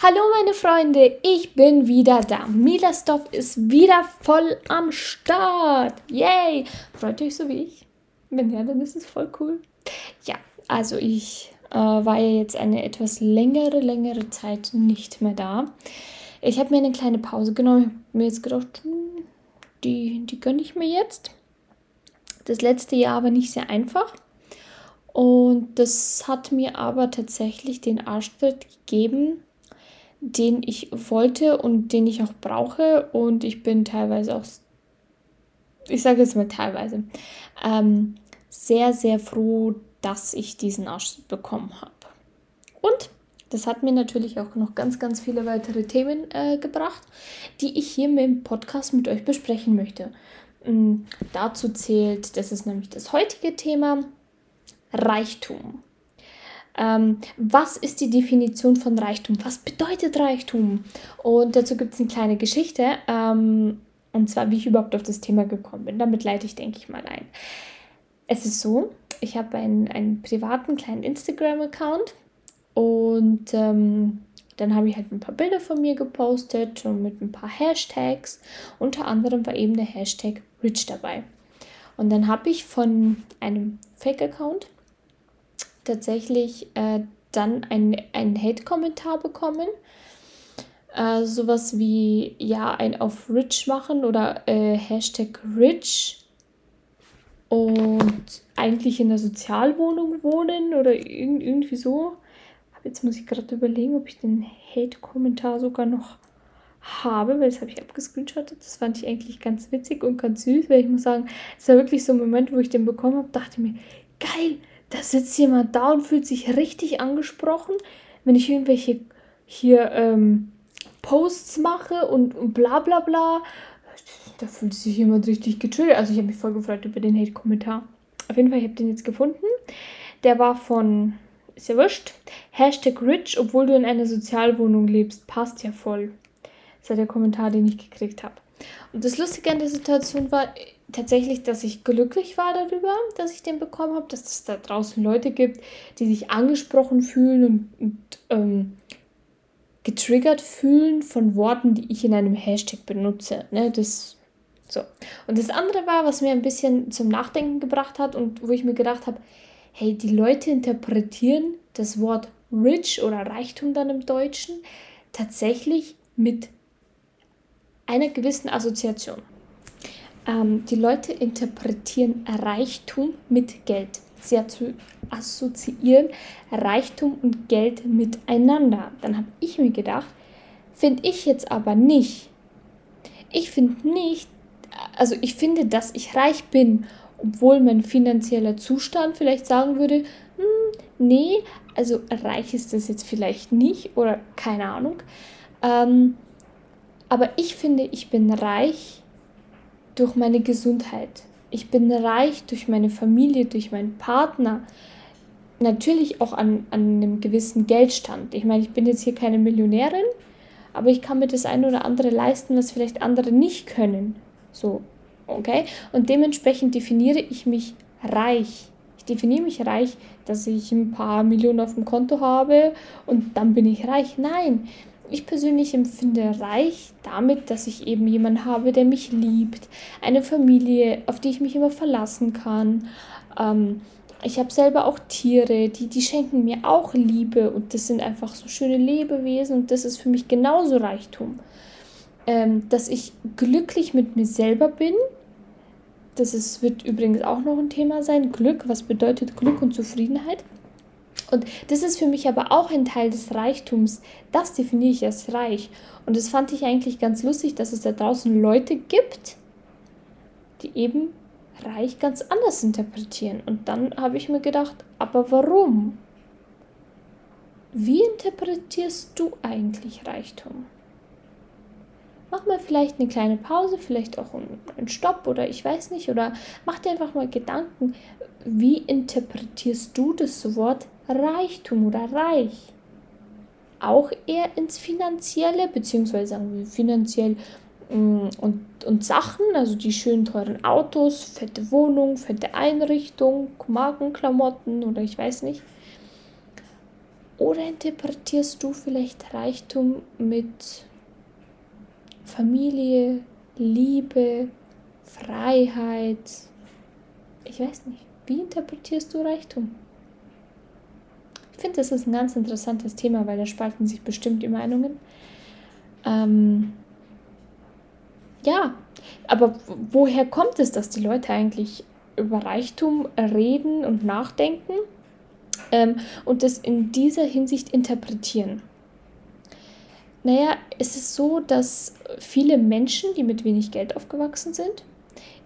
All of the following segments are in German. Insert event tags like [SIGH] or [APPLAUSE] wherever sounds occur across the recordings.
Hallo meine Freunde, ich bin wieder da. Mila Stoff ist wieder voll am Start. Yay! Freut euch so wie ich? Wenn ja, dann ist es voll cool. Ja, also ich äh, war ja jetzt eine etwas längere, längere Zeit nicht mehr da. Ich habe mir eine kleine Pause genommen. Ich habe mir jetzt gedacht, hm, die, die gönne ich mir jetzt. Das letzte Jahr war nicht sehr einfach. Und das hat mir aber tatsächlich den Arschtritt gegeben, den ich wollte und den ich auch brauche. Und ich bin teilweise auch, ich sage jetzt mal teilweise, ähm, sehr, sehr froh, dass ich diesen Arschtritt bekommen habe. Und das hat mir natürlich auch noch ganz, ganz viele weitere Themen äh, gebracht, die ich hier im Podcast mit euch besprechen möchte. Ähm, dazu zählt, das ist nämlich das heutige Thema, Reichtum. Ähm, was ist die Definition von Reichtum? Was bedeutet Reichtum? Und dazu gibt es eine kleine Geschichte, ähm, und zwar, wie ich überhaupt auf das Thema gekommen bin. Damit leite ich, denke ich mal, ein. Es ist so, ich habe einen, einen privaten kleinen Instagram-Account und ähm, dann habe ich halt ein paar Bilder von mir gepostet und mit ein paar Hashtags. Unter anderem war eben der Hashtag Rich dabei. Und dann habe ich von einem Fake-Account tatsächlich äh, dann einen Hate-Kommentar bekommen. Äh, sowas wie, ja, ein auf Rich machen oder äh, Hashtag Rich und eigentlich in der Sozialwohnung wohnen oder irgendwie so. Jetzt muss ich gerade überlegen, ob ich den Hate-Kommentar sogar noch habe, weil das habe ich abgescreenshottet. Das fand ich eigentlich ganz witzig und ganz süß, weil ich muss sagen, es war wirklich so ein Moment, wo ich den bekommen habe, dachte mir, geil, da sitzt jemand da und fühlt sich richtig angesprochen, wenn ich irgendwelche hier ähm, Posts mache und, und bla bla bla. Da fühlt sich jemand richtig getriggert. Also ich habe mich voll gefreut über den Hate-Kommentar. Auf jeden Fall, ich habe den jetzt gefunden. Der war von, ist ja wurscht, Hashtag Rich, obwohl du in einer Sozialwohnung lebst, passt ja voll. Das war der Kommentar, den ich gekriegt habe. Und das Lustige an der Situation war, tatsächlich, dass ich glücklich war darüber, dass ich den bekommen habe, dass es da draußen Leute gibt, die sich angesprochen fühlen und, und ähm, getriggert fühlen von Worten, die ich in einem Hashtag benutze. Ne? Das so. Und das andere war, was mir ein bisschen zum Nachdenken gebracht hat und wo ich mir gedacht habe, hey, die Leute interpretieren das Wort rich oder Reichtum dann im Deutschen tatsächlich mit einer gewissen Assoziation. Ähm, die Leute interpretieren Reichtum mit Geld. Sie assoziieren Reichtum und Geld miteinander. Dann habe ich mir gedacht, finde ich jetzt aber nicht. Ich finde nicht, also ich finde, dass ich reich bin, obwohl mein finanzieller Zustand vielleicht sagen würde, hm, nee, also reich ist das jetzt vielleicht nicht oder keine Ahnung. Ähm, aber ich finde, ich bin reich durch meine Gesundheit. Ich bin reich durch meine Familie, durch meinen Partner. Natürlich auch an, an einem gewissen Geldstand. Ich meine, ich bin jetzt hier keine Millionärin, aber ich kann mir das eine oder andere leisten, was vielleicht andere nicht können. So, okay? Und dementsprechend definiere ich mich reich. Ich definiere mich reich, dass ich ein paar Millionen auf dem Konto habe und dann bin ich reich. Nein, ich persönlich empfinde reich damit, dass ich eben jemanden habe, der mich liebt, eine Familie, auf die ich mich immer verlassen kann. Ähm, ich habe selber auch Tiere, die, die schenken mir auch Liebe und das sind einfach so schöne Lebewesen und das ist für mich genauso Reichtum. Ähm, dass ich glücklich mit mir selber bin, das ist, wird übrigens auch noch ein Thema sein. Glück, was bedeutet Glück und Zufriedenheit? Und das ist für mich aber auch ein Teil des Reichtums. Das definiere ich als reich. Und das fand ich eigentlich ganz lustig, dass es da draußen Leute gibt, die eben reich ganz anders interpretieren. Und dann habe ich mir gedacht, aber warum? Wie interpretierst du eigentlich Reichtum? Mach mal vielleicht eine kleine Pause, vielleicht auch einen Stopp oder ich weiß nicht, oder mach dir einfach mal Gedanken, wie interpretierst du das Wort Reichtum oder reich? Auch eher ins Finanzielle, beziehungsweise sagen wir finanziell mm, und, und Sachen, also die schönen teuren Autos, fette Wohnung, fette Einrichtung, Markenklamotten oder ich weiß nicht. Oder interpretierst du vielleicht Reichtum mit Familie, Liebe, Freiheit? Ich weiß nicht. Wie interpretierst du Reichtum? Ich finde, das ist ein ganz interessantes Thema, weil da spalten sich bestimmt die Meinungen. Ähm, ja, aber woher kommt es, dass die Leute eigentlich über Reichtum reden und nachdenken ähm, und das in dieser Hinsicht interpretieren? Naja, es ist so, dass viele Menschen, die mit wenig Geld aufgewachsen sind,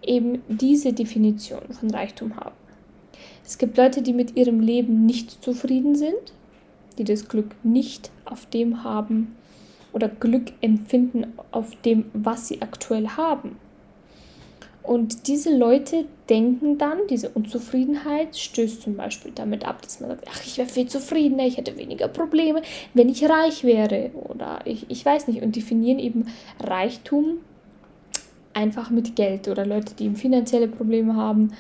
eben diese Definition von Reichtum haben. Es gibt Leute, die mit ihrem Leben nicht zufrieden sind, die das Glück nicht auf dem haben oder Glück empfinden auf dem, was sie aktuell haben. Und diese Leute denken dann, diese Unzufriedenheit stößt zum Beispiel damit ab, dass man sagt, ach, ich wäre viel zufriedener, ich hätte weniger Probleme, wenn ich reich wäre. Oder ich, ich weiß nicht. Und definieren eben Reichtum einfach mit Geld. Oder Leute, die eben finanzielle Probleme haben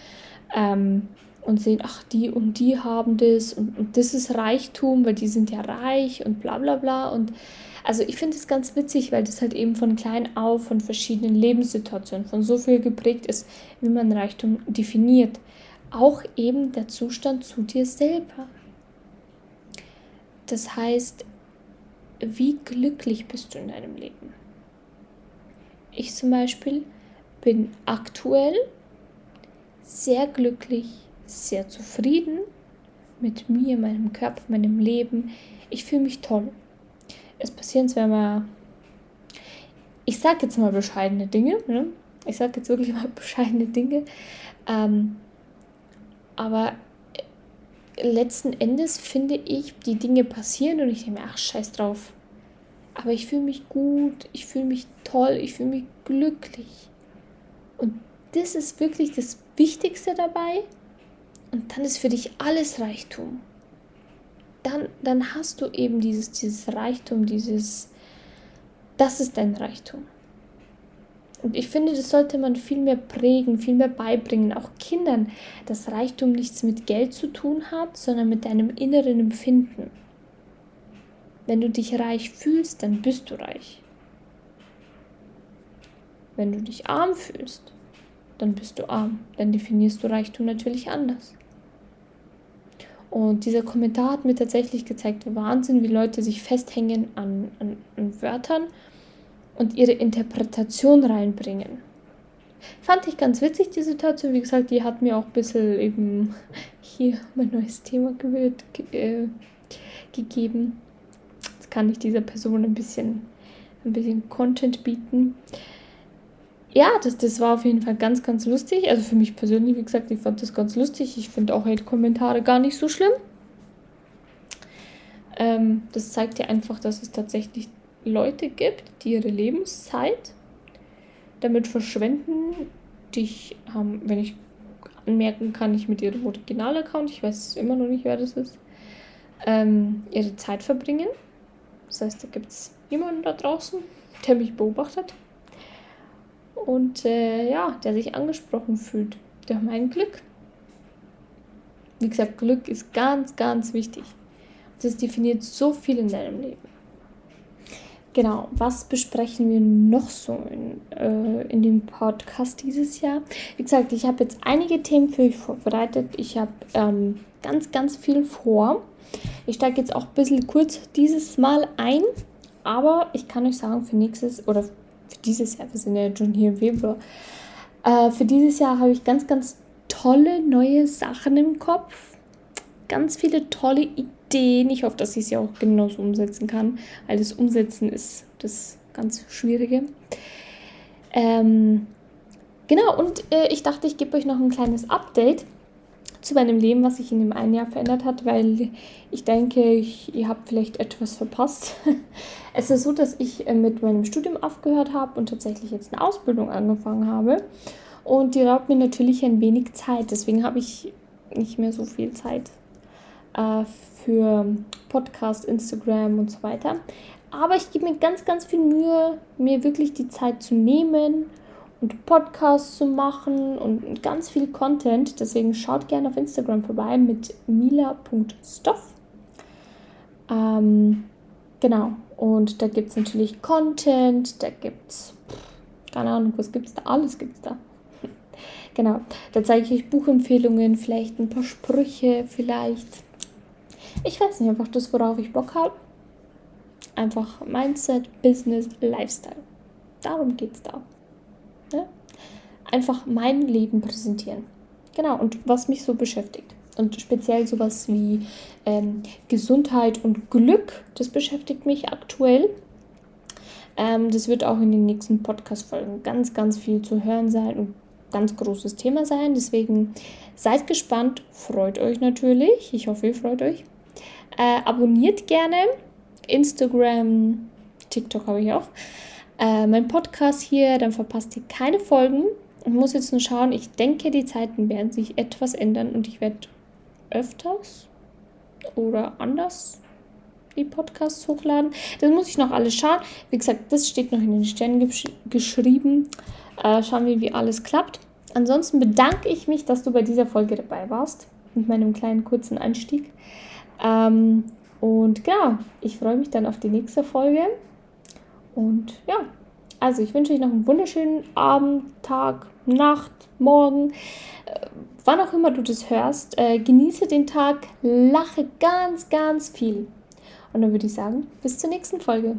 ähm, und sehen, ach, die und die haben das und, und das ist Reichtum, weil die sind ja reich und bla bla bla. Und also ich finde es ganz witzig, weil das halt eben von klein auf, von verschiedenen Lebenssituationen, von so viel geprägt ist, wie man Reichtum definiert. Auch eben der Zustand zu dir selber. Das heißt, wie glücklich bist du in deinem Leben? Ich zum Beispiel bin aktuell sehr glücklich, sehr zufrieden mit mir, meinem Körper, meinem Leben. Ich fühle mich toll es passieren zwar mal, ich sage jetzt mal bescheidene Dinge, ne? ich sage jetzt wirklich [LAUGHS] mal bescheidene Dinge, ähm, aber letzten Endes finde ich, die Dinge passieren und ich denke mir, ach, scheiß drauf. Aber ich fühle mich gut, ich fühle mich toll, ich fühle mich glücklich. Und das ist wirklich das Wichtigste dabei. Und dann ist für dich alles Reichtum dann, dann hast du eben dieses, dieses Reichtum, dieses, das ist dein Reichtum. Und ich finde, das sollte man viel mehr prägen, viel mehr beibringen, auch Kindern, dass Reichtum nichts mit Geld zu tun hat, sondern mit deinem inneren Empfinden. Wenn du dich reich fühlst, dann bist du reich. Wenn du dich arm fühlst, dann bist du arm. Dann definierst du Reichtum natürlich anders. Und dieser Kommentar hat mir tatsächlich gezeigt, Wahnsinn, wie Leute sich festhängen an, an, an Wörtern und ihre Interpretation reinbringen. Fand ich ganz witzig, die Situation. Wie gesagt, die hat mir auch ein bisschen eben hier mein neues Thema ge äh, gegeben. Jetzt kann ich dieser Person ein bisschen, ein bisschen Content bieten ja, das, das war auf jeden Fall ganz, ganz lustig. Also für mich persönlich, wie gesagt, ich fand das ganz lustig. Ich finde auch Hate-Kommentare gar nicht so schlimm. Ähm, das zeigt ja einfach, dass es tatsächlich Leute gibt, die ihre Lebenszeit damit verschwenden. Dich haben, wenn ich anmerken kann, ich mit ihrem Original-Account, ich weiß immer noch nicht, wer das ist, ähm, ihre Zeit verbringen. Das heißt, da gibt es jemanden da draußen, der mich beobachtet und äh, ja, der sich angesprochen fühlt. Der hat mein Glück. Wie gesagt, Glück ist ganz, ganz wichtig. Das definiert so viel in deinem Leben. Genau, was besprechen wir noch so in, äh, in dem Podcast dieses Jahr? Wie gesagt, ich habe jetzt einige Themen für euch vorbereitet. Ich habe ähm, ganz, ganz viel vor. Ich steige jetzt auch ein bisschen kurz dieses Mal ein, aber ich kann euch sagen, für nächstes oder für dieses Jahr, wir sind ja schon hier im Februar, äh, für dieses Jahr habe ich ganz, ganz tolle neue Sachen im Kopf. Ganz viele tolle Ideen. Ich hoffe, dass ich sie auch genauso umsetzen kann, weil das Umsetzen ist das ganz Schwierige. Ähm, genau, und äh, ich dachte, ich gebe euch noch ein kleines Update zu meinem Leben, was sich in dem einen Jahr verändert hat, weil ich denke, ich, ihr habt vielleicht etwas verpasst. [LAUGHS] es ist so, dass ich äh, mit meinem Studium aufgehört habe und tatsächlich jetzt eine Ausbildung angefangen habe. Und die raubt mir natürlich ein wenig Zeit. Deswegen habe ich nicht mehr so viel Zeit äh, für Podcast, Instagram und so weiter. Aber ich gebe mir ganz, ganz viel Mühe, mir wirklich die Zeit zu nehmen und Podcasts zu machen und ganz viel Content. Deswegen schaut gerne auf Instagram vorbei mit mila.stoff. Ähm, genau. Und da gibt es natürlich Content, da gibt es, keine Ahnung, was gibt es da? Alles gibt es da. [LAUGHS] genau. Da zeige ich euch Buchempfehlungen, vielleicht ein paar Sprüche, vielleicht. Ich weiß nicht, einfach das, worauf ich Bock habe. Einfach Mindset, Business, Lifestyle. Darum geht es da. Einfach mein Leben präsentieren. Genau, und was mich so beschäftigt. Und speziell sowas wie ähm, Gesundheit und Glück, das beschäftigt mich aktuell. Ähm, das wird auch in den nächsten Podcast-Folgen ganz, ganz viel zu hören sein und ganz großes Thema sein. Deswegen seid gespannt, freut euch natürlich. Ich hoffe, ihr freut euch. Äh, abonniert gerne Instagram, TikTok habe ich auch. Äh, mein Podcast hier, dann verpasst ihr keine Folgen. Ich muss jetzt nur schauen, ich denke, die Zeiten werden sich etwas ändern und ich werde öfters oder anders die Podcasts hochladen. Das muss ich noch alles schauen. Wie gesagt, das steht noch in den Sternen gesch geschrieben. Äh, schauen wir, wie alles klappt. Ansonsten bedanke ich mich, dass du bei dieser Folge dabei warst. Mit meinem kleinen kurzen Einstieg. Ähm, und genau, ich freue mich dann auf die nächste Folge. Und ja, also ich wünsche euch noch einen wunderschönen Abend, Tag, Nacht, Morgen, äh, wann auch immer du das hörst. Äh, genieße den Tag, lache ganz, ganz viel. Und dann würde ich sagen, bis zur nächsten Folge.